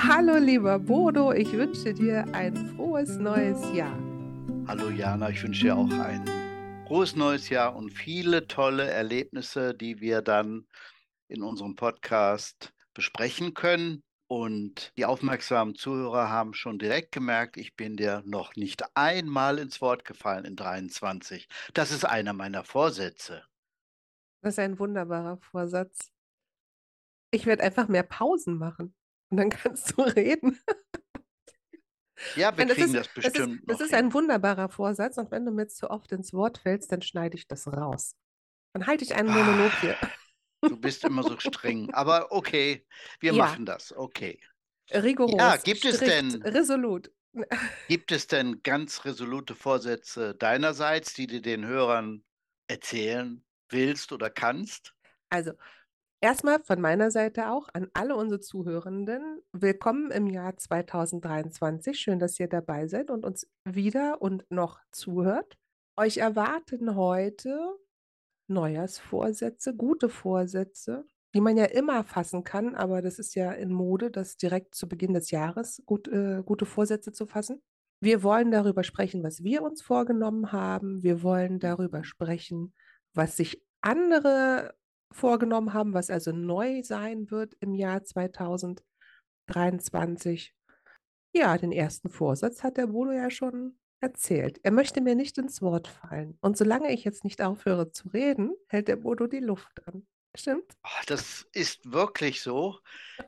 Hallo lieber Bodo, ich wünsche dir ein frohes neues Jahr. Hallo Jana, ich wünsche dir auch ein frohes neues Jahr und viele tolle Erlebnisse, die wir dann in unserem Podcast besprechen können. Und die aufmerksamen Zuhörer haben schon direkt gemerkt, ich bin dir noch nicht einmal ins Wort gefallen in 23. Das ist einer meiner Vorsätze. Das ist ein wunderbarer Vorsatz. Ich werde einfach mehr Pausen machen und dann kannst du reden. Ja, wir Nein, das kriegen ist, das das ist, bestimmt das ist ein wunderbarer Vorsatz und wenn du mir zu oft ins Wort fällst, dann schneide ich das raus. Dann halte ich einen Monolog hier. Ah, Du bist immer so streng. Aber okay, wir Ja, machen das. Okay. rigoros, Ja, gibt es strikt, denn, resolut. gibt es denn ganz resolute Vorsätze deinerseits, die du den Hörern erzählen willst oder kannst? Also, erstmal von meiner Seite auch an alle unsere Zuhörenden. Willkommen im Jahr 2023. Schön, dass ihr dabei seid und uns wieder und noch zuhört. Euch erwarten heute Neujahrsvorsätze, gute Vorsätze, die man ja immer fassen kann, aber das ist ja in Mode, das direkt zu Beginn des Jahres gut, äh, gute Vorsätze zu fassen. Wir wollen darüber sprechen, was wir uns vorgenommen haben. Wir wollen darüber sprechen, was sich andere vorgenommen haben, was also neu sein wird im Jahr 2023. Ja, den ersten Vorsatz hat der Bodo ja schon erzählt. Er möchte mir nicht ins Wort fallen. Und solange ich jetzt nicht aufhöre zu reden, hält der Bodo die Luft an. Stimmt? Ah, Das ist wirklich so.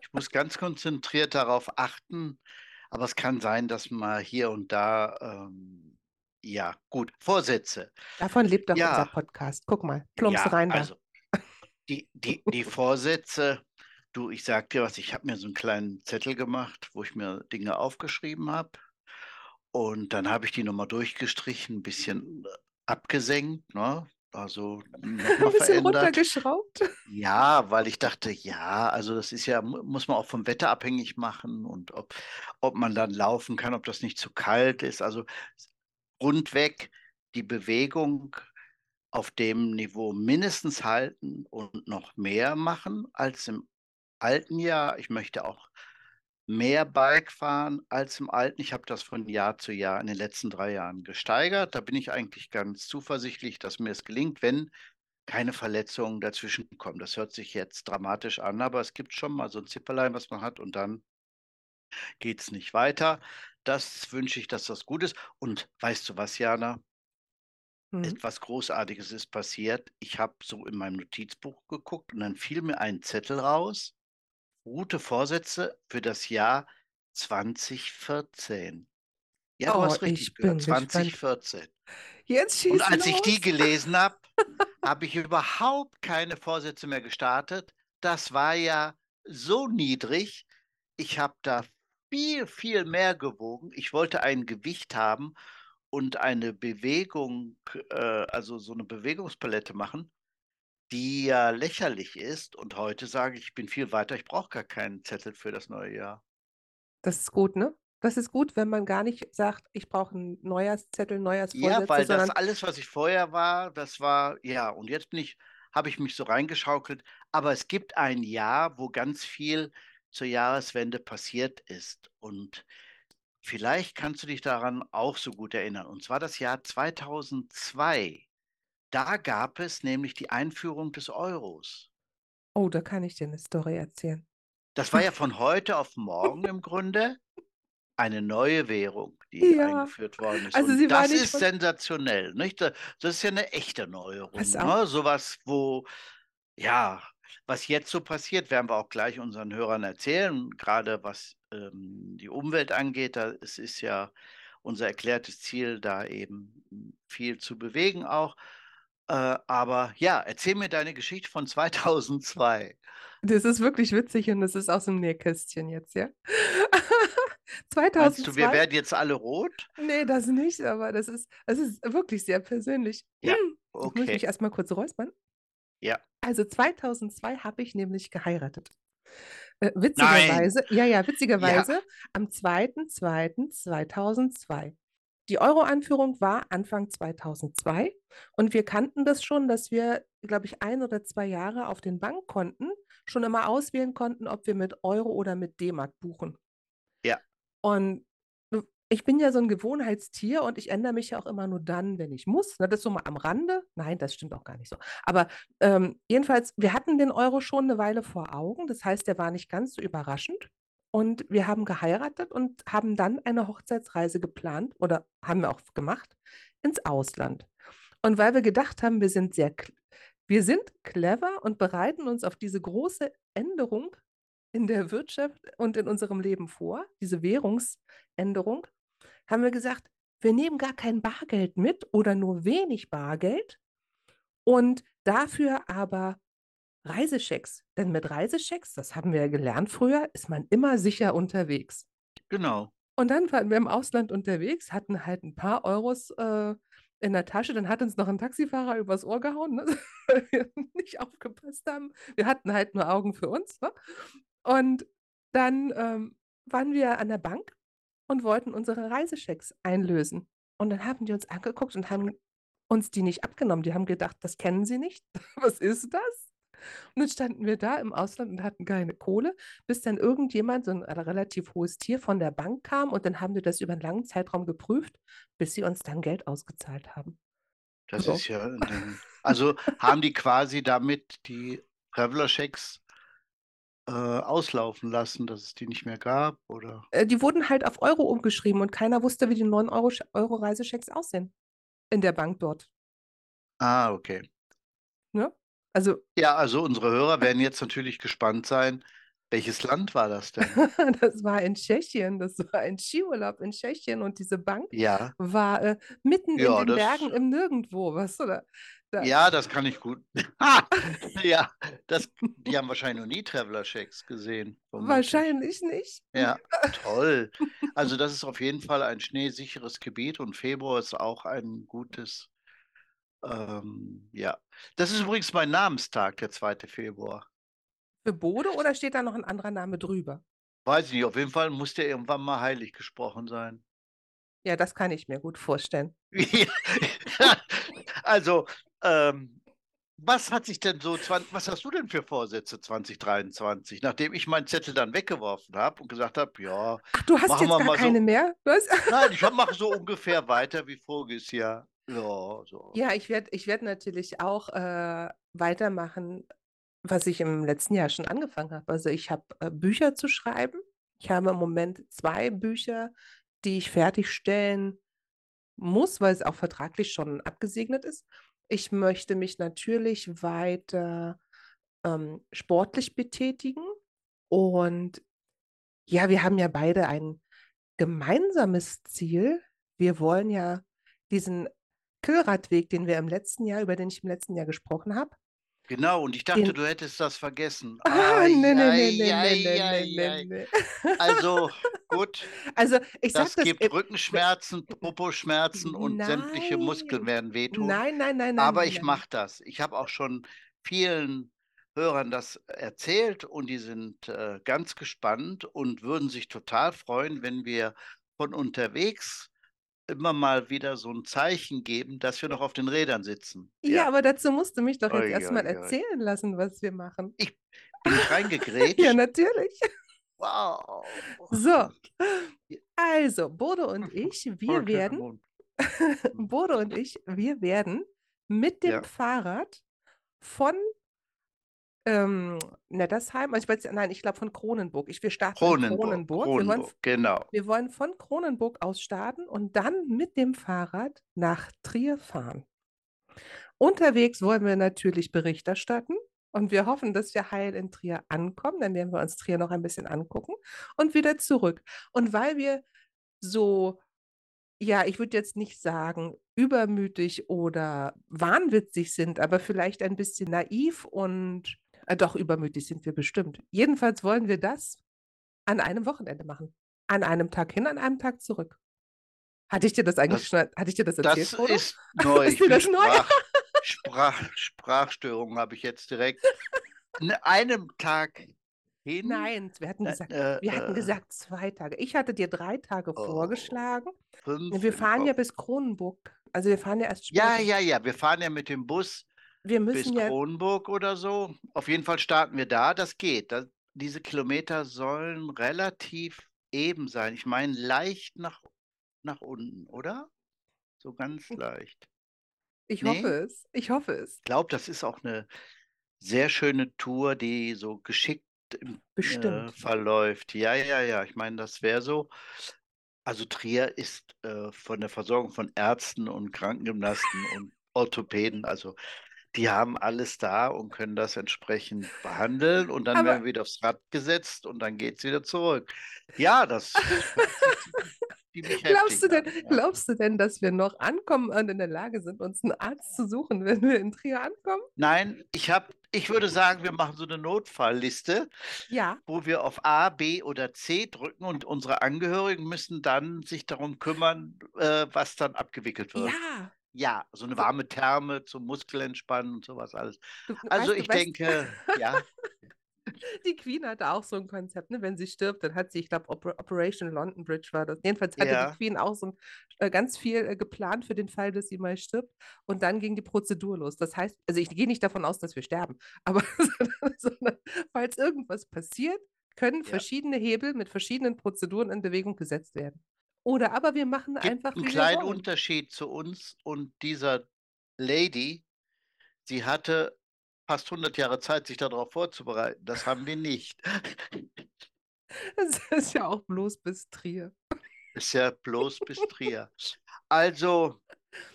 Ich muss ganz konzentriert darauf achten, aber es kann sein, dass mal hier und da, ähm, ja, gut, Vorsätze. Davon lebt doch unser Ja, Podcast. Guck mal, plumps ja, rein da. also die, die, die Vorsätze, du, ich sag dir was, ich habe mir so einen kleinen Zettel gemacht, wo ich mir Dinge aufgeschrieben habe. Und dann habe ich die nochmal durchgestrichen, ein bisschen abgesenkt, ne? Also Ein bisschen runtergeschraubt. Ja, weil ich dachte, ja, also das ist ja, mu- muss man auch vom Wetter abhängig machen und ob, ob man dann laufen kann, ob das nicht zu kalt ist. Also rundweg die Bewegung auf dem Niveau mindestens halten und noch mehr machen als im alten Jahr. Ich möchte auch mehr Bike fahren als im alten. Ich habe das von Jahr zu Jahr in den letzten drei Jahren gesteigert. Da bin ich eigentlich ganz zuversichtlich, dass mir es gelingt, wenn keine Verletzungen dazwischen kommen. Das hört sich jetzt dramatisch an, aber es gibt schon mal so ein Zipperlein, was man hat und dann geht es nicht weiter. Das wünsche ich, dass das gut ist. Und weißt du was, Jana? Hm. Etwas Großartiges ist passiert. Ich habe so in meinem Notizbuch geguckt und dann fiel mir ein Zettel raus. Gute Vorsätze für das Jahr 2014. Ja, du Oh, hast richtig gehört, gespannt. 2014. Jetzt Und schieß als ich die los. gelesen habe, habe ich überhaupt keine Vorsätze mehr gestartet. Das war ja so niedrig. Ich habe da viel, viel mehr gewogen. Ich wollte ein Gewicht haben und eine Bewegung, äh, also so eine Bewegungspalette machen, die ja lächerlich ist. Und heute sage ich, ich bin viel weiter. Ich brauche gar keinen Zettel für das neue Jahr. Das ist gut, ne? Das ist gut, wenn man gar nicht sagt, ich brauche einen Neujahrszettel, Ja, Neujahrsvorsätze, weil das alles, was ich vorher war, das war, ja, und jetzt bin ich, habe ich mich so reingeschaukelt. Aber es gibt ein Jahr, wo ganz viel zur Jahreswende passiert ist. Und vielleicht kannst du dich daran auch so gut erinnern. Und zwar das Jahr 2002. Da gab es nämlich die Einführung des Euros. oh, da kann ich dir eine Story erzählen. Das war ja von heute auf morgen im Grunde eine neue Währung, die Ja, eingeführt worden ist. also das ist von. sensationell, nicht? Da- Das ist ja eine echte Neuerung, ne? Sowas, wo, ja, was jetzt so passiert, werden wir auch gleich unseren Hörern erzählen, gerade was ähm, die Umwelt angeht. Da es ist ja unser erklärtes Ziel, da eben m, viel zu bewegen auch. Äh, aber ja, erzähl mir deine Geschichte von 2002. Das ist wirklich witzig und das ist aus dem Nähkästchen jetzt, ja? Meinst du, wir 2002? werden jetzt alle rot? Nee, das nicht, aber das ist, das ist wirklich sehr persönlich. Ja, muss ich mich okay. erstmal kurz räuspern. Ja. Also 2002 habe ich nämlich geheiratet. Äh, Nein. witzigerweise, ja, ja, Ja. witzigerweise am 2.2.2002. Die Euro-Einführung war Anfang 2002 und wir kannten das schon, dass wir, glaube ich, ein oder zwei Jahre auf den Bankkonten schon immer auswählen konnten, ob wir mit Euro oder mit D-Mark buchen. Ja. Und ich bin ja so ein Gewohnheitstier und ich ändere mich ja auch immer nur dann, wenn ich muss. Ne, das so mal am Rande. Nein, das stimmt auch gar nicht so. Aber ähm, jedenfalls, wir hatten den Euro schon eine Weile vor Augen. Das heißt, der war nicht ganz so überraschend. Und wir haben geheiratet und haben dann eine Hochzeitsreise geplant oder haben wir auch gemacht ins Ausland. Und weil wir gedacht haben, wir sind sehr, wir sind clever und bereiten uns auf diese große Änderung in der Wirtschaft und in unserem Leben vor, diese Währungsänderung, haben wir gesagt, wir nehmen gar kein Bargeld mit oder nur wenig Bargeld und dafür aber Reisechecks. Denn mit Reisechecks, das haben wir ja gelernt früher, ist man immer sicher unterwegs. Genau. Und dann waren wir im Ausland unterwegs, hatten halt ein paar Euros äh, in der Tasche. Dann hat uns noch ein Taxifahrer übers Ohr gehauen, ne? weil wir nicht aufgepasst haben. Wir hatten halt nur Augen für uns. Ne? Und dann ähm, waren wir an der Bank und wollten unsere Reisechecks einlösen. Und dann haben die uns angeguckt und haben uns die nicht abgenommen. Die haben gedacht, das kennen sie nicht. Was ist das? Und dann standen wir da im Ausland und hatten keine Kohle, bis dann irgendjemand, so ein relativ hohes Tier von der Bank kam und dann haben wir das über einen langen Zeitraum geprüft, bis sie uns dann Geld ausgezahlt haben. Das So. ist ja. Ding. Also haben die quasi damit die Traveler-Checks äh, auslaufen lassen, dass es die nicht mehr gab? Oder? Äh, Die wurden halt auf Euro umgeschrieben und keiner wusste, wie die 9 Euro, aussehen in der Bank dort. Ah, okay. Ne? Also Ja, also unsere Hörer werden jetzt natürlich gespannt sein. Welches Land war das denn? das war in Tschechien, das war ein Skiurlaub in Tschechien und diese Bank Ja, war äh, mitten in Ja, den das- Bergen im Nirgendwo, weißt du? Da, da, ja, das kann ich gut. Ja, das, die haben wahrscheinlich noch nie Traveler-Checks gesehen. Wahrscheinlich nicht. Ja, toll. Also das ist auf jeden Fall ein schneesicheres Gebiet und Februar ist auch ein gutes. Ähm, ja, das ist übrigens mein Namenstag, der 2. Februar. Für Bode oder steht da noch ein anderer Name drüber? Weiß ich nicht, auf jeden Fall muss der irgendwann mal heilig gesprochen sein. Ja, das kann ich mir gut vorstellen. Also, ähm, was hat sich denn so, 20, was hast du denn für Vorsätze 2023, nachdem ich meinen Zettel dann weggeworfen habe und gesagt habe, ja, Ach, du hast jetzt gar mal so- keine mehr? Was? nein, ich mache so ungefähr weiter wie voriges Jahr. Ja, so. Ja, ich werde ich werd natürlich auch äh, weitermachen, was ich im letzten Jahr schon angefangen habe. Also ich habe äh, Bücher zu schreiben. Ich habe im Moment zwei Bücher, die ich fertigstellen muss, weil es auch vertraglich schon abgesegnet ist. Ich möchte mich natürlich weiter ähm, sportlich betätigen. Und ja, wir haben ja beide ein gemeinsames Ziel. Wir wollen ja diesen Kühlradweg, den wir im letzten Jahr, über den ich im letzten Jahr gesprochen habe. Genau, und ich dachte, Den- du hättest das vergessen. Ah, nee, nee, Ai, nee, ai, nee, nee, ai. nee. Also, gut, Also ich sag das das, gibt äh, Rückenschmerzen, Poposchmerzen und sämtliche Nein. Muskeln werden wehtun. nein, nein, nein, nein. Aber nein, ich nein. mache das. Ich habe auch schon vielen Hörern das erzählt und die sind äh, ganz gespannt und würden sich total freuen, wenn wir von unterwegs immer mal wieder so ein Zeichen geben, dass wir noch auf den Rädern sitzen. Ja, aber dazu musst du mich doch jetzt Oi, erstmal erzählen lassen, was wir machen. Bin ich reingegrätscht? Ja, natürlich. wow. So, also Bodo und ich, wir werden. Bodo und ich, wir werden mit dem Ja. Fahrrad von ähm, Nettersheim, also ich weiß, nein, ich glaube von Kronenburg. Ich, wir starten in Kronenburg, Kronenburg. Wir wollen Kronenburg, genau. Wir wollen von Kronenburg aus starten und dann mit dem Fahrrad nach Trier fahren. Unterwegs wollen wir natürlich Bericht erstatten und wir hoffen, dass wir heil in Trier ankommen. Dann werden wir uns Trier noch ein bisschen angucken und wieder zurück. Und weil wir so, ja, ich würde jetzt nicht sagen übermütig oder wahnwitzig sind, aber vielleicht ein bisschen naiv und äh, doch übermütig sind wir bestimmt. Jedenfalls wollen wir das an einem Wochenende machen. An einem Tag hin, an einem Tag zurück. Hatte ich dir das eigentlich Das- schon, hatte ich dir das erzählt, Das Frodo? ist neu. Ist dir das neu? Sprach, Sprach, Sprachstörung habe ich jetzt direkt. An einem Tag hin. Nein, wir hatten äh, gesagt, äh, wir hatten äh, gesagt zwei Tage. Ich hatte dir drei Tage Oh, vorgeschlagen. fünf Wir fahren ja bis Kronenburg. Also wir fahren ja erst Ja, später. ja, ja. Wir fahren ja mit dem Bus Wir bis müssen ja, Kronenburg oder so. Auf jeden Fall starten wir da. Das geht. Das, diese Kilometer sollen relativ eben sein. Ich meine, leicht nach, nach unten, oder? So ganz leicht. Ich Nee? hoffe es. Ich hoffe es. Ich glaube, das ist auch eine sehr schöne Tour, die so geschickt im, äh, verläuft. Ja, ja, ja. Ich meine, das wäre so. Also Trier ist äh, von der Versorgung von Ärzten und Krankengymnasten und Orthopäden, also die haben alles da und können das entsprechend behandeln und dann werden Aber wir wieder aufs Rad gesetzt und dann geht es wieder zurück. Ja, das glaubst du denn. Ja. glaubst du denn, dass wir noch ankommen und in der Lage sind, uns einen Arzt zu suchen, wenn wir in Trier ankommen? Nein, ich habe, ich würde sagen, wir machen so eine Notfallliste, Ja. wo wir auf A, B oder C drücken und unsere Angehörigen müssen dann sich darum kümmern, äh, was dann abgewickelt wird. Ja. Ja, so eine So- warme Therme zum Muskelentspannen und sowas alles. Du, Also weißt, ich weißt, denke, ja, die Queen hatte auch so ein Konzept, ne? Wenn sie stirbt, dann hat sie, ich glaube, Oper Operation London Bridge war das. Jedenfalls hatte Ja. die Queen auch so ein, äh, ganz viel äh, geplant für den Fall, dass sie mal stirbt. Und dann ging die Prozedur los. Das heißt, also ich gehe nicht davon aus, dass wir sterben, aber sondern, sondern falls irgendwas passiert, können Ja. verschiedene Hebel mit verschiedenen Prozeduren in Bewegung gesetzt werden. Oder aber wir machen gibt einfach, einen kleinen wollen. Unterschied zu uns und dieser Lady. Sie hatte fast 100 Jahre Zeit, sich darauf vorzubereiten. Das haben wir nicht. Das ist ja auch bloß bis Trier. Ist ja bloß bis Trier. Also,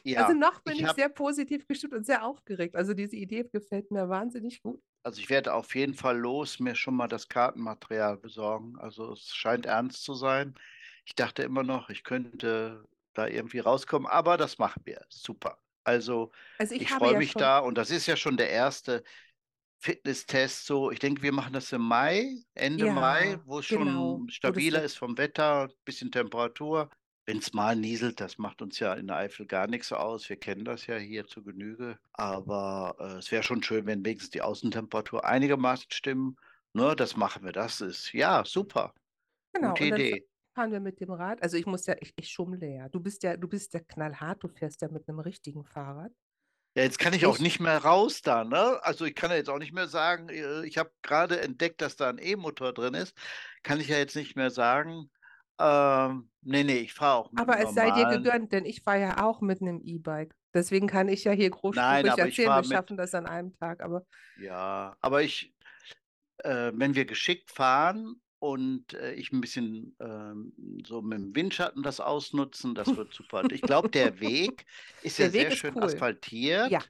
ja, Also noch bin ich ich hab- sehr positiv gestimmt und sehr aufgeregt. Also diese Idee gefällt mir wahnsinnig gut. also ich werde auf jeden Fall los mir schon mal das Kartenmaterial besorgen. Also es scheint ernst zu sein. Ich dachte immer noch, ich könnte da irgendwie rauskommen, aber das machen wir. Super. Also Also ich, ich freue ja mich schon, da und das ist ja schon der erste Fitnesstest. So, ich denke, wir machen das im Mai, Ende Mai, Ja, wo es genau, schon stabiler ist vom Wetter, bisschen Temperatur. Wenn es mal nieselt, das macht uns ja in der Eifel gar nichts aus. Wir kennen das ja hier zu Genüge. Aber äh, es wäre schon schön, wenn wenigstens die Außentemperatur einigermaßen stimmen. Ne, das machen wir. Das ist ja super. genau, Gute Idee. Fahren wir mit dem Rad. Also ich muss ja, ich, ich schummle ja. Du bist ja, du bist ja knallhart, du fährst ja mit einem richtigen Fahrrad. Ja, jetzt kann ich auch Ich- nicht mehr raus da, ne? Also ich kann ja jetzt auch nicht mehr sagen, äh, ich habe gerade entdeckt, dass da ein E-Motor drin ist. Kann ich ja jetzt nicht mehr sagen. Ähm, nee, nee, ich fahre auch mit Aber es sei dir normalen. gegönnt, denn ich fahre ja auch mit einem E-Bike. Deswegen kann ich ja hier großspurig erzählen, wir mit- schaffen das an einem Tag. Aber Ja, aber ich, äh, wenn wir geschickt fahren und äh, ich ein bisschen ähm, so mit dem Windschatten das ausnutzen, das wird super. Ich glaube, der Weg ist Der ja Weg sehr ist schön cool. asphaltiert. ja,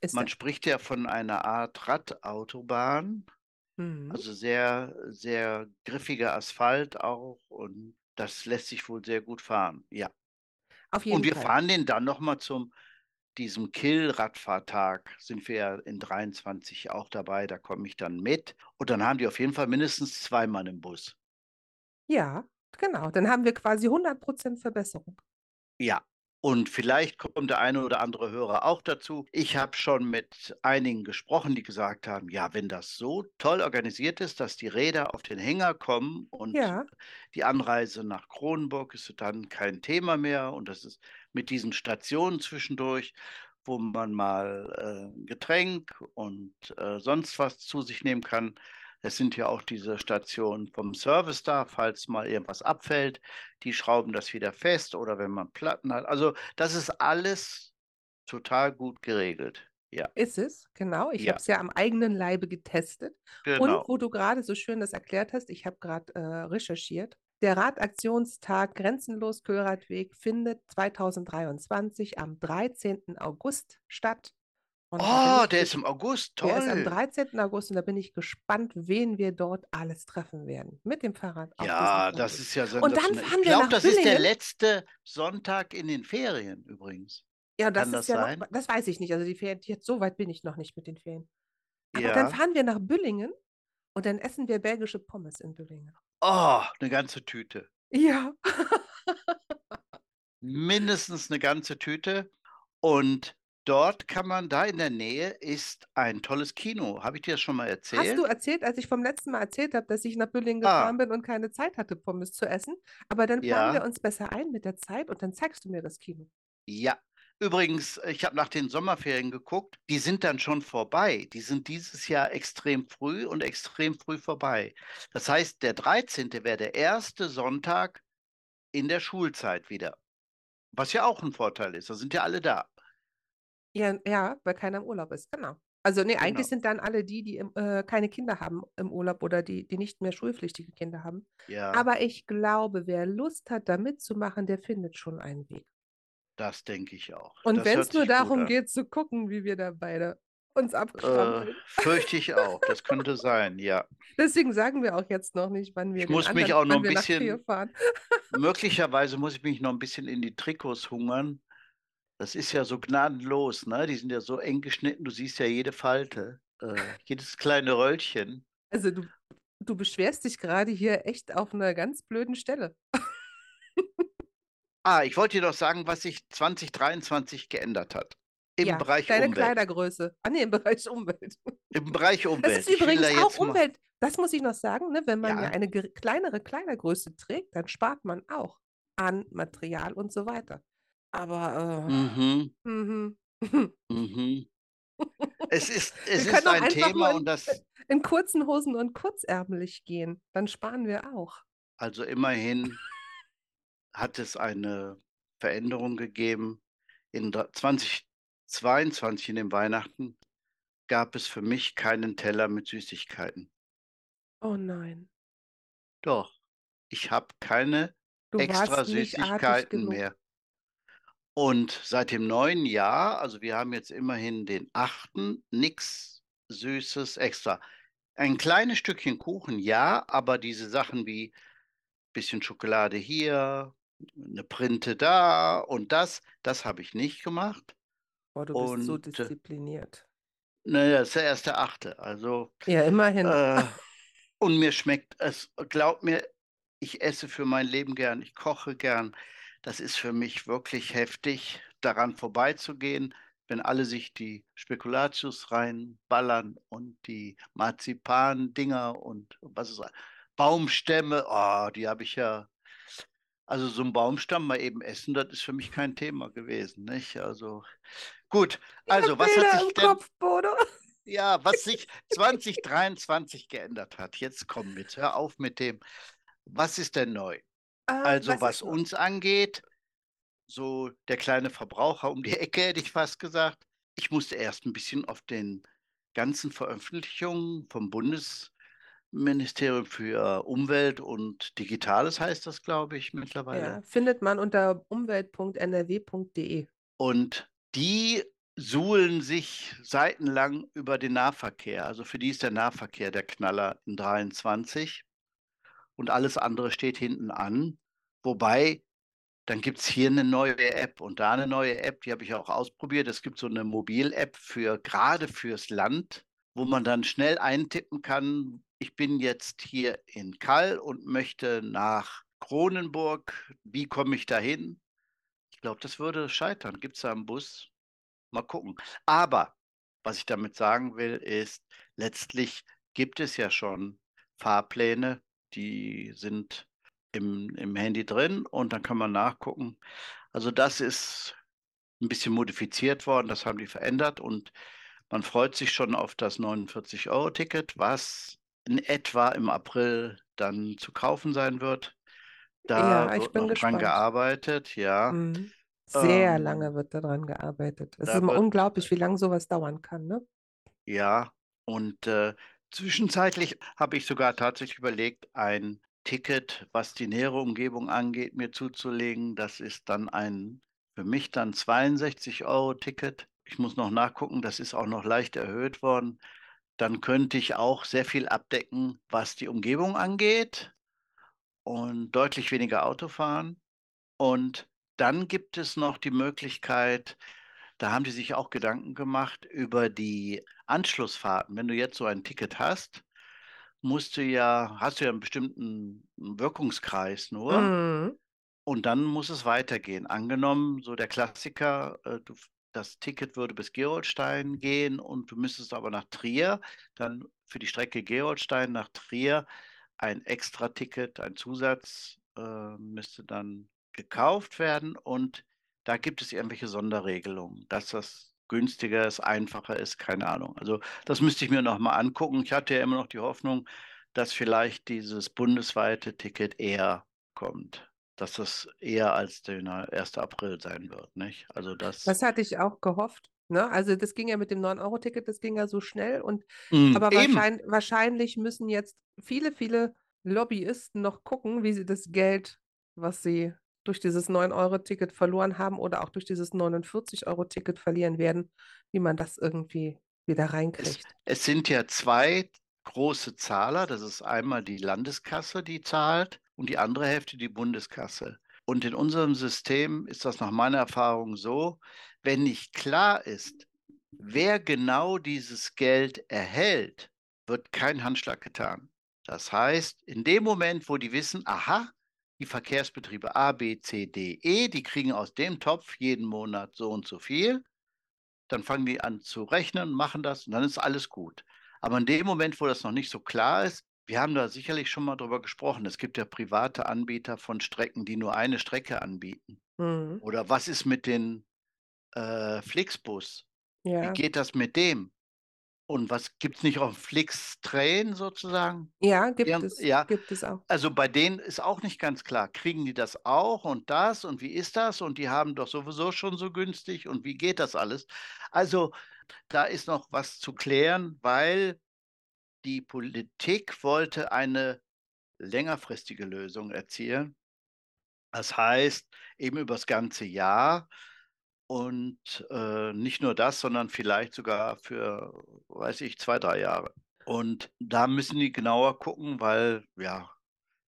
ist Man er. spricht ja von einer Art Radautobahn. Mhm. Also sehr, sehr griffiger Asphalt auch und das lässt sich wohl sehr gut fahren. Ja. Auf jeden Und wir Fall. fahren den dann nochmal zum diesem Kill-Radfahrtag sind wir ja in 23 auch dabei, da komme ich dann mit. Und dann haben die auf jeden Fall mindestens zwei Mann im Bus. Ja, genau. Dann haben wir quasi 100% Verbesserung. Ja. Und vielleicht kommt der eine oder andere Hörer auch dazu. Ich habe schon mit einigen gesprochen, die gesagt haben, ja, wenn das so toll organisiert ist, dass die Räder auf den Hänger kommen und Ja, die Anreise nach Kronenburg ist dann kein Thema mehr und das ist mit diesen Stationen zwischendurch, wo man mal äh, Getränk und äh, sonst was zu sich nehmen kann. Es sind ja auch diese Stationen vom Service da, falls mal irgendwas abfällt. Die schrauben das wieder fest oder wenn man Platten hat. Also das ist alles total gut geregelt. Ja, ist es, genau. Ich Ja. habe es ja am eigenen Leibe getestet. Und genau. wo du gerade so schön das erklärt hast, ich habe gerade äh, recherchiert. Der Radaktionstag Grenzenlos Köradweg findet 2023 am 13. August statt. Und Oh, der ist im August, Der ist am toll. 13. August und da bin ich gespannt, wen wir dort alles treffen werden. Mit dem Fahrrad Ja, das ist ja Und dann fahren Ich wir glaube, das ist der letzte Sonntag in den Ferien übrigens. Ja, das Kann ist das ja sein? noch, das weiß ich nicht. Also die Ferien, jetzt so weit bin ich noch nicht mit den Ferien. Aber dann Ja. fahren wir nach Büllingen und dann essen wir belgische Pommes in Büllingen. Oh, eine ganze Tüte. Ja. Mindestens eine ganze Tüte. Und dort kann man, da in der Nähe ist ein tolles Kino. Habe ich dir das schon mal Hast du erzählt? erzählt, als ich vom letzten Mal erzählt habe, dass ich nach Büllingen Ah. gefahren bin und keine Zeit hatte, Pommes zu essen? Aber dann planen wir Ja. uns besser ein mit der Zeit und dann zeigst du mir das Kino. Ja, Übrigens, ich habe nach den Sommerferien geguckt, die sind dann schon vorbei. Die sind dieses Jahr extrem früh und extrem früh vorbei. Das heißt, der 13. wäre der erste Sonntag in der Schulzeit wieder. Was ja auch ein Vorteil ist. Da sind ja alle da. Ja, ja, weil keiner im Urlaub ist, genau. Also nee, Genau. eigentlich sind dann alle die, die im, äh, keine Kinder haben im Urlaub oder die, die nicht mehr schulpflichtige Kinder haben. Ja, Aber ich glaube, wer Lust hat, da mitzumachen, der findet schon einen Weg. das denke ich auch. Und Das wenn hört es nur sich gut darum an. geht, zu gucken, wie wir da beide uns Äh, abstrampeln. fürchte ich auch. Das könnte sein, ja. Deswegen sagen wir auch jetzt noch nicht, wann wir Ich den muss mich anderen, auch noch wann ein wir nach bisschen- Trier fahren. Möglicherweise muss ich mich noch ein bisschen in die Trikots hungern. Das ist ja so gnadenlos, ne? Die sind ja so eng geschnitten, du siehst ja jede Falte, äh, jedes kleine Röllchen. Also du, du beschwerst dich gerade hier echt auf einer ganz blöden Stelle. Ah, ich wollte dir doch sagen, was sich 2023 geändert hat. Im ja, Bereich deine Umwelt. Kleidergröße. Ah nee, im Bereich Umwelt. Im Bereich Umwelt. Das ist übrigens da auch mal- Umwelt. Das muss ich noch sagen, ne? Wenn man ja, Ja. eine kleinere Kleidergröße trägt, dann spart man auch an Material und so weiter. Aber äh, Mhm, mhm. mhm. Es ist, es können ist ein einfach Thema nur und das, in kurzen Hosen und kurzärmelig gehen, dann sparen wir auch. also immerhin hat es eine Veränderung gegeben. In dr- 2022, in den Weihnachten, gab es für mich keinen Teller mit Süßigkeiten. Oh nein, Doch, ich habe keine du extra warst nicht artig Süßigkeiten genug. mehr. Und seit dem neuen Jahr, also wir haben jetzt immerhin den achten, nichts Süßes extra. Ein kleines Stückchen Kuchen, ja, aber diese Sachen wie bisschen Schokolade hier, eine Printe da und das, das habe ich nicht gemacht. Boah, du bist so Und, äh, diszipliniert. Naja, das ist der erste Achte. Also, Ja, immerhin. äh, und mir schmeckt es, glaub mir, ich esse für mein Leben gern, ich koche gern. Das ist für mich wirklich heftig, daran vorbeizugehen, wenn alle sich die Spekulatius reinballern und die Marzipan-Dinger und was ist Baumstämme, oh, die habe ich ja. Also so ein Baumstamm mal eben essen, das ist für mich kein Thema gewesen, nicht? Also gut, also was Bilder hat sich denn Kopf, ja, was sich 2023 geändert hat. Jetzt komm mit, hör auf mit dem. Was ist denn neu? Ah, Also was was ist uns angeht, so der kleine Verbraucher um die Ecke, hätte ich fast gesagt. Ich musste erst ein bisschen auf den ganzen Veröffentlichungen vom Bundesministerium für Umwelt und Digitales heißt das, glaube ich, mittlerweile. Ja, findet man unter umwelt.nrw.de. Und die suhlen sich seitenlang über den Nahverkehr. Also für die ist der Nahverkehr der Knaller in 23 und alles andere steht hinten an. Wobei, dann gibt es hier eine neue App und da eine neue App, die habe ich auch ausprobiert. Es gibt so eine Mobil-App für gerade fürs Land, wo man dann schnell eintippen kann, ich bin jetzt hier in Kall und möchte nach Kronenburg. Wie komme ich dahin? Ich glaube, das würde scheitern. Gibt es da einen Bus? Mal gucken. Aber was ich damit sagen will, ist, letztlich gibt es ja schon Fahrpläne, die sind im, im Handy drin und dann kann man nachgucken. Also das ist ein bisschen modifiziert worden, das haben die verändert und man freut sich schon auf das 49-Euro-Ticket, was in etwa im April dann zu kaufen sein wird. Da Ja, wird noch dran gespannt. gearbeitet, ja. Mhm. Sehr Ähm, lange wird daran gearbeitet. Es da ist immer unglaublich, wie lange sowas dauern kann, ne? Ja, und äh, zwischenzeitlich habe ich sogar tatsächlich überlegt, ein Ticket, was die nähere Umgebung angeht, mir zuzulegen. Das ist dann ein, für mich dann 62-Euro-Ticket. Ich muss noch nachgucken, das ist auch noch leicht erhöht worden. Dann könnte ich auch sehr viel abdecken, was die Umgebung angeht und deutlich weniger Auto fahren. Und dann gibt es noch die Möglichkeit, da haben die sich auch Gedanken gemacht über die Anschlussfahrten. Wenn du jetzt so ein Ticket hast, musst du ja, hast du ja einen bestimmten Wirkungskreis nur Mhm. und dann muss es weitergehen. Angenommen, so der Klassiker, äh, du, das Ticket würde bis Gerolstein gehen und du müsstest aber nach Trier, dann für die Strecke Gerolstein nach Trier ein Extra-Ticket, ein Zusatz äh, müsste dann gekauft werden und da gibt es irgendwelche Sonderregelungen, dass das günstiger ist, einfacher ist, keine Ahnung. Also, das müsste ich mir noch mal angucken. Ich hatte ja immer noch die Hoffnung, dass vielleicht dieses bundesweite Ticket eher kommt, dass das eher als der 1. April sein wird, nicht? Also, das Das hatte ich auch gehofft, ne? Also, das ging ja mit dem 9-Euro-Ticket, das ging ja so schnell und Mhm, aber eben. wahrschein wahrscheinlich müssen jetzt viele, viele Lobbyisten noch gucken, wie sie das Geld, was sie durch dieses 9-Euro-Ticket verloren haben oder auch durch dieses 49-Euro-Ticket verlieren werden, wie man das irgendwie wieder Es reinkriegt. es sind ja 2 große Zahler. Das ist einmal die Landeskasse, die zahlt und die andere Hälfte die Bundeskasse. Und in unserem System ist das nach meiner Erfahrung so, wenn nicht klar ist, wer genau dieses Geld erhält, wird kein Handschlag getan. Das heißt, in dem Moment, wo die wissen: „Aha, die Verkehrsbetriebe A, B, C, D, E, die kriegen aus dem Topf jeden Monat so und so viel“, dann fangen die an zu rechnen, machen das und dann ist alles gut. Aber in dem Moment, wo das noch nicht so klar ist wir haben da sicherlich schon mal drüber gesprochen. Es gibt ja private Anbieter von Strecken, die nur eine Strecke anbieten. Mhm. Oder was ist mit den, äh, Flixbus? Wie Ja. geht das mit dem? Und was gibt's nicht auch Flixtrain sozusagen? Ja, gibt Irgend es, ja, gibt es auch. also bei denen ist auch nicht ganz klar, kriegen die das auch und das und wie ist das? Und die haben doch sowieso schon so günstig und wie geht das alles? Also, da ist noch was zu klären, weil die Politik wollte eine längerfristige Lösung erzielen. Das heißt, eben übers ganze Jahr und, äh, nicht nur das, sondern vielleicht sogar für, weiß ich, 2, 3 Jahre. Und da müssen die genauer gucken, weil, ja,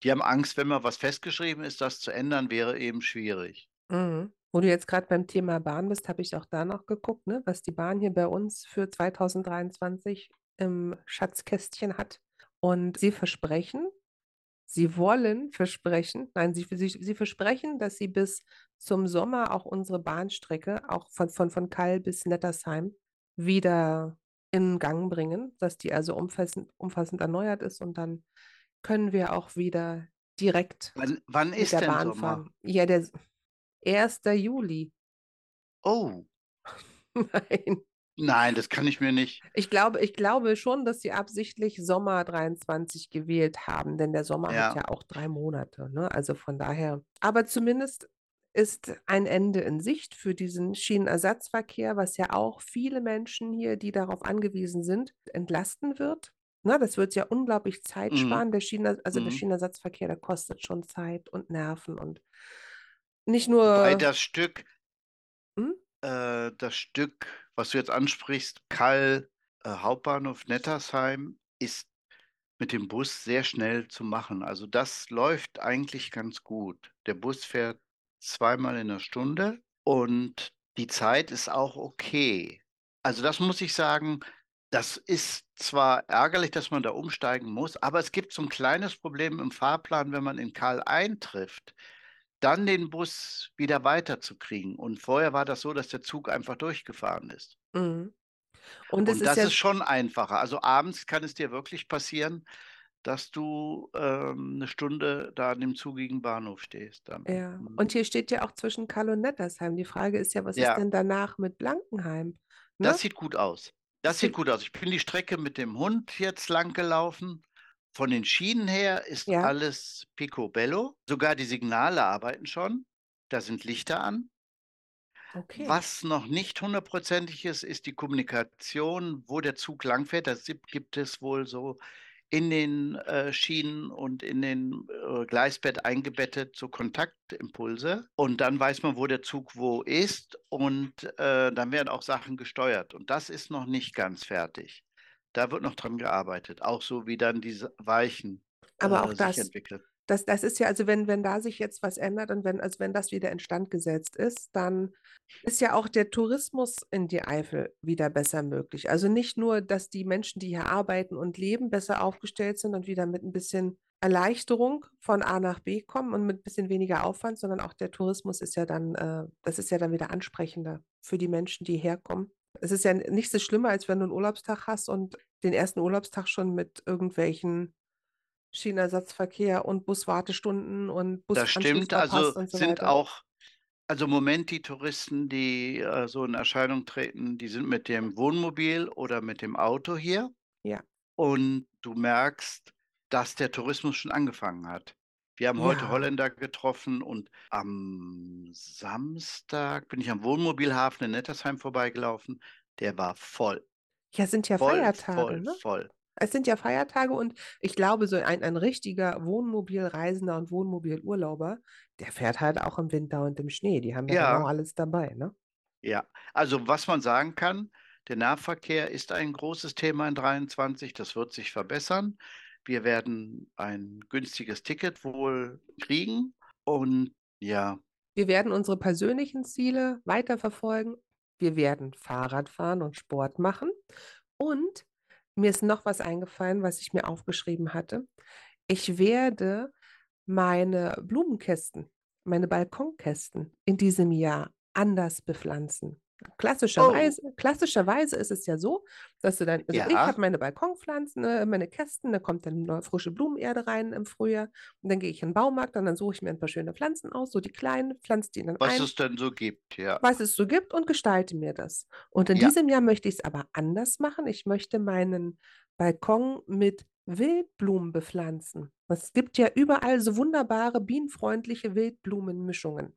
die haben Angst, wenn mal was festgeschrieben ist, das zu ändern, wäre eben schwierig. Mhm. Wo du jetzt grad beim Thema Bahn bist, habe ich auch da noch geguckt, ne, was die Bahn hier bei uns für 2023 im Schatzkästchen hat. Und sie versprechen sie wollen versprechen nein, sie sie sie versprechen, dass sie bis zum Sommer auch unsere Bahnstrecke auch von von von Kall bis Nettersheim wieder in Gang bringen, dass die also umfassend umfassend erneuert ist und dann können wir auch wieder direkt Wann wann mit ist der denn Bahn Sommer? fahren. Ja, der s 1. Juli. Oh. Nein. Nein, das kann ich mir nicht Ich glaube ich glaube schon, dass sie absichtlich Sommer 23 gewählt haben, denn der Sommer hat Ja. ja auch 3 Monate, ne? Also, von daher aber zumindest ist ein Ende in Sicht für diesen Schienenersatzverkehr, was ja auch viele Menschen hier, die darauf angewiesen sind, entlasten wird, ne? Das wird ja unglaublich Zeit Mhm. sparen. Der Schienener also, der Mhm. Schienenersatzverkehr, der kostet schon Zeit und Nerven und nicht nur das Stück Mhm. äh, das Stück, was du jetzt ansprichst, Kall, äh, Hauptbahnhof Nettersheim, ist mit dem Bus sehr schnell zu machen. Also, das läuft eigentlich ganz gut. Der Bus fährt zweimal in der Stunde und die Zeit ist auch okay. Also, das muss ich sagen, das ist zwar ärgerlich, dass man da umsteigen muss, aber es gibt so 'n kleines Problem im Fahrplan, wenn man in Kall eintrifft, dann den Bus wieder weiterzukriegen. Und vorher war das so, dass der Zug einfach durchgefahren ist. Mhm. Und Und ist das ja ist schon einfacher. Also, abends kann es dir wirklich passieren, dass du, ähm, 'ne Stunde da an dem zugigen Bahnhof stehst dann. Ja, Mhm. und hier steht ja auch zwischen Kall und Nettersheim. Die Frage ist ja, was ist Ja. denn danach mit Blankenheim, Das ne? sieht gut aus. Das Das sieht sieht gut aus. Ich bin die Strecke mit dem Hund jetzt lang gelaufen. Von den Schienen her ist Ja. alles picobello. Sogar die Signale arbeiten schon. Da sind Lichter an. Okay. Was noch nicht hundertprozentig ist, ist die Kommunikation, wo der Zug langfährt. Da sip gibt es wohl so in den, äh, Schienen und in den, äh, Gleisbett eingebettet so Kontaktimpulse. Und dann weiß man, wo der Zug wo ist und, äh, dann werden auch Sachen gesteuert. Und das ist noch nicht ganz fertig. Da wird noch dran gearbeitet, auch so wie dann diese Weichen, Aber auch äh, sich das entwickeln. das das ist ja also, wenn wenn da sich jetzt was ändert und wenn also, wenn das wieder instand gesetzt ist, dann ist ja auch der Tourismus in die Eifel wieder besser möglich. Also, nicht nur, dass die Menschen, die hier arbeiten und leben, besser aufgestellt sind und wieder mit 'n bisschen Erleichterung von A nach B kommen und mit bisschen weniger Aufwand, sondern auch der Tourismus ist ja dann äh, das ist ja dann wieder ansprechender für die Menschen, die herkommen. Es ist ja nichts ist schlimmer, als wenn du 'n Urlaubstag hast und den 1. Urlaubstag schon mit irgendwelchen Schienenersatzverkehr und Buswartestunden und Das Busanschluss stimmt. Also, so sind weiter. auch Also im Moment die Touristen, die, äh, so in Erscheinung treten, die sind mit dem Wohnmobil oder mit dem Auto hier. Ja. Und du merkst, dass der Tourismus schon angefangen hat. Wir haben heute Ja. Holländer getroffen und am Samstag bin ich am Wohnmobilhafen in Nettersheim vorbeigelaufen. Der war voll. Ja, sind ja Voll, Feiertage, voll, ne? voll. Es sind ja Feiertage und ich glaube, so ein ein richtiger Wohnmobilreisender und Wohnmobilurlauber, der fährt halt auch im Winter und im Schnee. Die haben ja genau Ja. alles dabei, ne? Ja, also was man sagen kann, der Nahverkehr ist ein großes Thema in 23. Das wird sich verbessern. Wir werden ein günstiges Ticket wohl kriegen und ja. Wir werden unsere persönlichen Ziele weiterverfolgen. Wir werden Fahrrad fahren und Sport machen. Und mir ist noch was eingefallen, was ich mir aufgeschrieben hatte. Ich werde meine Blumenkästen, meine Balkonkästen in diesem Jahr anders bepflanzen. Oh. Klassischerweise klassischerweise ist es ja so, dass du dann also ich Ja. habe meine Balkonpflanzen, ne, meine Kästen, da kommt dann neue frische Blumenerde rein im Frühjahr und dann gehe ich in 'n Baumarkt und dann suche ich mir 'n paar schöne Pflanzen aus, so die kleinen, pflanze die dann Was ein es denn so gibt, ja. was es so gibt und gestalte mir das. Und in Ja. diesem Jahr möchte ich's aber anders machen. Ich möchte meinen Balkon mit Wildblumen bepflanzen. Es gibt ja überall so wunderbare bienenfreundliche Wildblumenmischungen.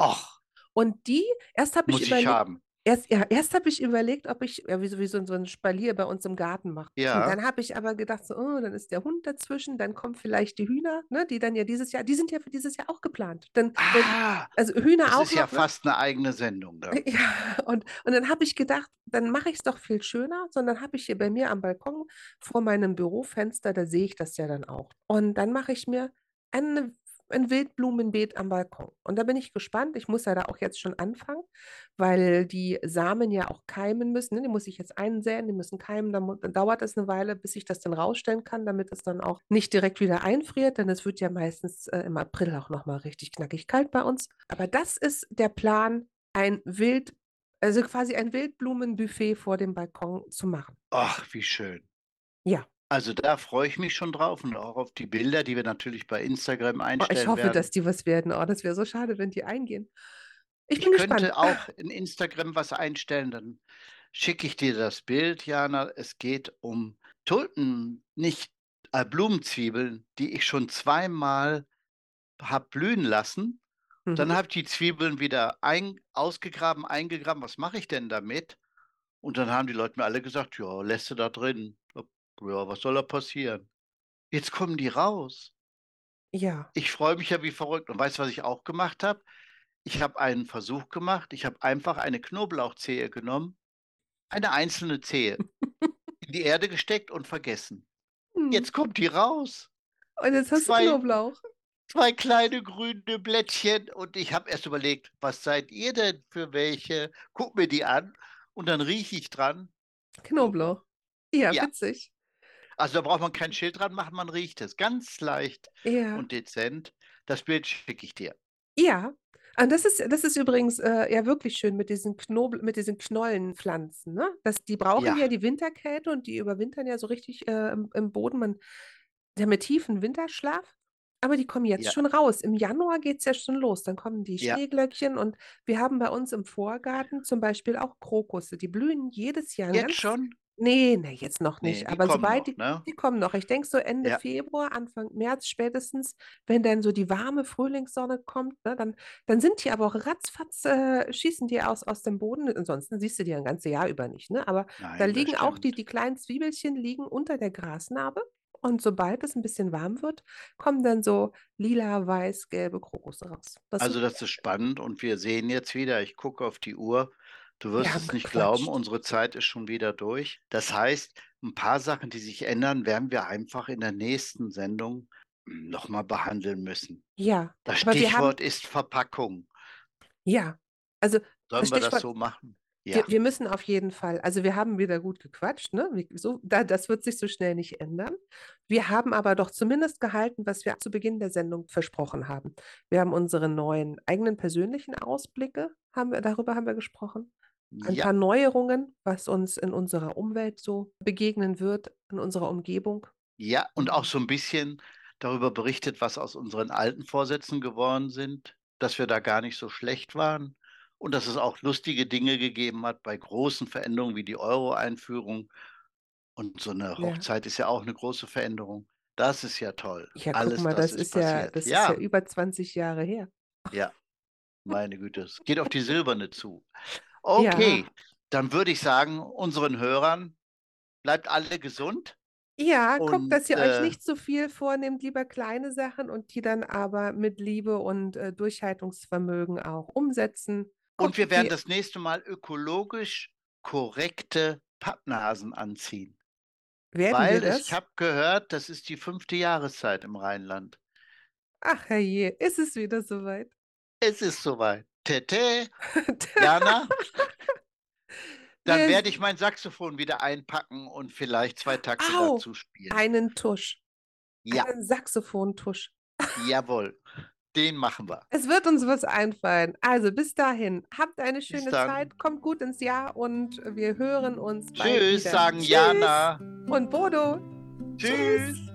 Och. Und die erst habe ich ich überlegt haben. erst ja, erst habe ich überlegt, ob ich ja, wie so wie so so 'n Spalier bei uns im Garten mache. Und Ja. dann habe ich aber gedacht so: „Oh, dann ist der Hund dazwischen, dann kommen vielleicht die Hühner, ne, die dann ja dieses Jahr die sind ja für dieses Jahr auch geplant.“ Dann Ah, also Hühner das auch ist ja noch, ne? fast 'ne eigene Sendung dann. Äh, ja, und und dann habe ich gedacht, dann mache ich's doch viel schöner, sondern habe ich hier bei mir am Balkon vor meinem Bürofenster, da sehe ich das ja dann auch. Und dann mache ich mir eine ein Wildblumenbeet am Balkon. Und da bin ich gespannt. Ich muss ja da auch jetzt schon anfangen, weil die Samen ja auch keimen müssen, ne? Die muss ich jetzt einsäen, die müssen keimen, dann dauert das 'ne Weile, bis ich das dann rausstellen kann, damit es dann auch nicht direkt wieder einfriert, denn es wird ja meistens, äh, im April auch noch mal richtig knackig kalt bei uns. Aber das ist der Plan, ein Wild also quasi ein Wildblumenbuffet vor dem Balkon zu machen. Ach, wie schön. Ja. Also, da freue ich mich schon drauf und auch auf die Bilder, die wir natürlich bei Instagram Oh, ich einstellen hoffe, werden. dass die was werden. Oh, das wäre so schade, wenn die eingehen. Ich Ich bin gespannt. könnte auch in Instagram was einstellen, dann schicke ich dir das Bild, Jana. Es geht um Tulpen nicht äh, Blumenzwiebeln, die ich schon zweimal habe blühen lassen. Dann Mhm. habe ich die Zwiebeln wieder ein ausgegraben, eingegraben. Was mache ich denn damit? Und dann haben die Leute mir alle gesagt: „Ja, lässt du da drin. Ja, was soll da passieren?“ Jetzt kommen die raus. Ja. Ich freue mich ja wie verrückt. Und weißt du, was ich auch gemacht habe? Ich habe einen Versuch gemacht. Ich habe einfach eine Knoblauchzehe genommen, eine einzelne Zehe, in die Erde gesteckt und vergessen. Mhm. Jetzt kommt die raus. Und jetzt hast du 2 Knoblauch. 2 kleine grüne Blättchen und ich habe erst überlegt: „Was seid ihr denn für welche?“ Gucke mir die an und dann rieche ich dran. Knoblauch. Ja, Ja. witzig. Also, da braucht man kein Schild dran machen, man riecht es ganz leicht Ja. und dezent. Das Bild schicke ich dir. Ja. Und das ist das ist übrigens, äh, ja wirklich schön mit diesen Knobel mit diesen Knollenpflanzen, ne? Das die brauchen Ja. ja die Winterkälte und die überwintern ja so richtig, äh, im im Boden. Man die haben ja tiefen Winterschlaf, aber die kommen jetzt Ja. schon raus. Im Januar geht's ja schon los. Dann kommen die Ja. Schneeglöckchen und wir haben bei uns im Vorgarten zum Beispiel auch Krokusse. Die blühen jedes Jahr Jetzt ganz schon? Ne, ne, jetzt noch Ne, nicht. die Aber kommen sobald noch, die ne? die kommen noch. Ich denke so Ende Ja. Februar, Anfang März spätestens, wenn dann so die warme Frühlingssonne kommt, ne, dann dann sind die aber auch ratzfatz, äh, schießen die aus aus dem Boden. Ansonsten siehst du die ja 'n ganze Jahr über nicht, ne? Aber da Nein, das liegen auch die stimmt. die kleinen Zwiebelchen liegen unter der Grasnarbe und sobald es 'n bisschen warm wird, kommen dann so lila, weiß, gelbe Krokusse raus. Das Also, sind das ist spannend und wir sehen jetzt wieder ich gucke auf die Uhr. Du Wir wirst es nicht glauben, unsere Zeit ist schon wieder durch. Das heißt, 'n paar Sachen, die sich ändern, werden wir einfach in der nächsten Sendung noch mal behandeln müssen. Ja, Das wir haben Stichwort ist Verpackung. Ja, also Sollen wir das Stichwort so machen? wir Ja. wir müssen auf jeden Fall also, wir haben wieder gut gequatscht, ne? So da das wird sich so schnell nicht ändern. Wir haben aber doch zumindest gehalten, was wir zu Beginn der Sendung versprochen haben. Wir haben unsere neuen eigenen persönlichen Ausblicke haben wir darüber haben wir gesprochen. Ein Ja. paar Neuerungen, was uns in unserer Umwelt so begegnen wird, in unserer Umgebung. Ja, und auch so 'n bisschen darüber berichtet, was aus unseren alten Vorsätzen geworden sind. dass wir da gar nicht so schlecht waren und dass es auch lustige Dinge gegeben hat bei großen Veränderungen wie die Euro-Einführung. Und so eine Ja. Hochzeit ist ja auch eine große Veränderung. Das ist ja toll. Ja, guck Alles mal, das das ist ist ja, das ist Ja. ja über 20 Jahre her. Ja, meine Güte, es geht auf die Silberne zu. Okay, Ja. dann würde ich sagen, unseren Hörern, bleibt alle gesund. Ja, guckt, dass Und, ihr euch äh, nicht so viel vornehmt, lieber kleine Sachen und die dann aber mit Liebe und äh, Durchhaltungsvermögen auch umsetzen. Und wir Guckt, werden das nächste Mal ökologisch korrekte Pappnasen anziehen. werden wir Weil das? ich habe gehört, das ist die fünfte Jahreszeit im Rheinland. Ach herrje, ist es wieder soweit? Es ist soweit. Tete, Jana, dann werde ich mein Saxophon wieder einpacken und vielleicht zwei Takte Au, dazu spielen. einen Tusch, Ja, einen Saxophontusch. jawohl. Den machen wir. Es wird uns was einfallen. Also bis dahin, habt eine schöne. Zeit, kommt gut ins Jahr und wir hören uns bald Tschüss, sagen Tschüss. Jana. und Bodo. Tschüss.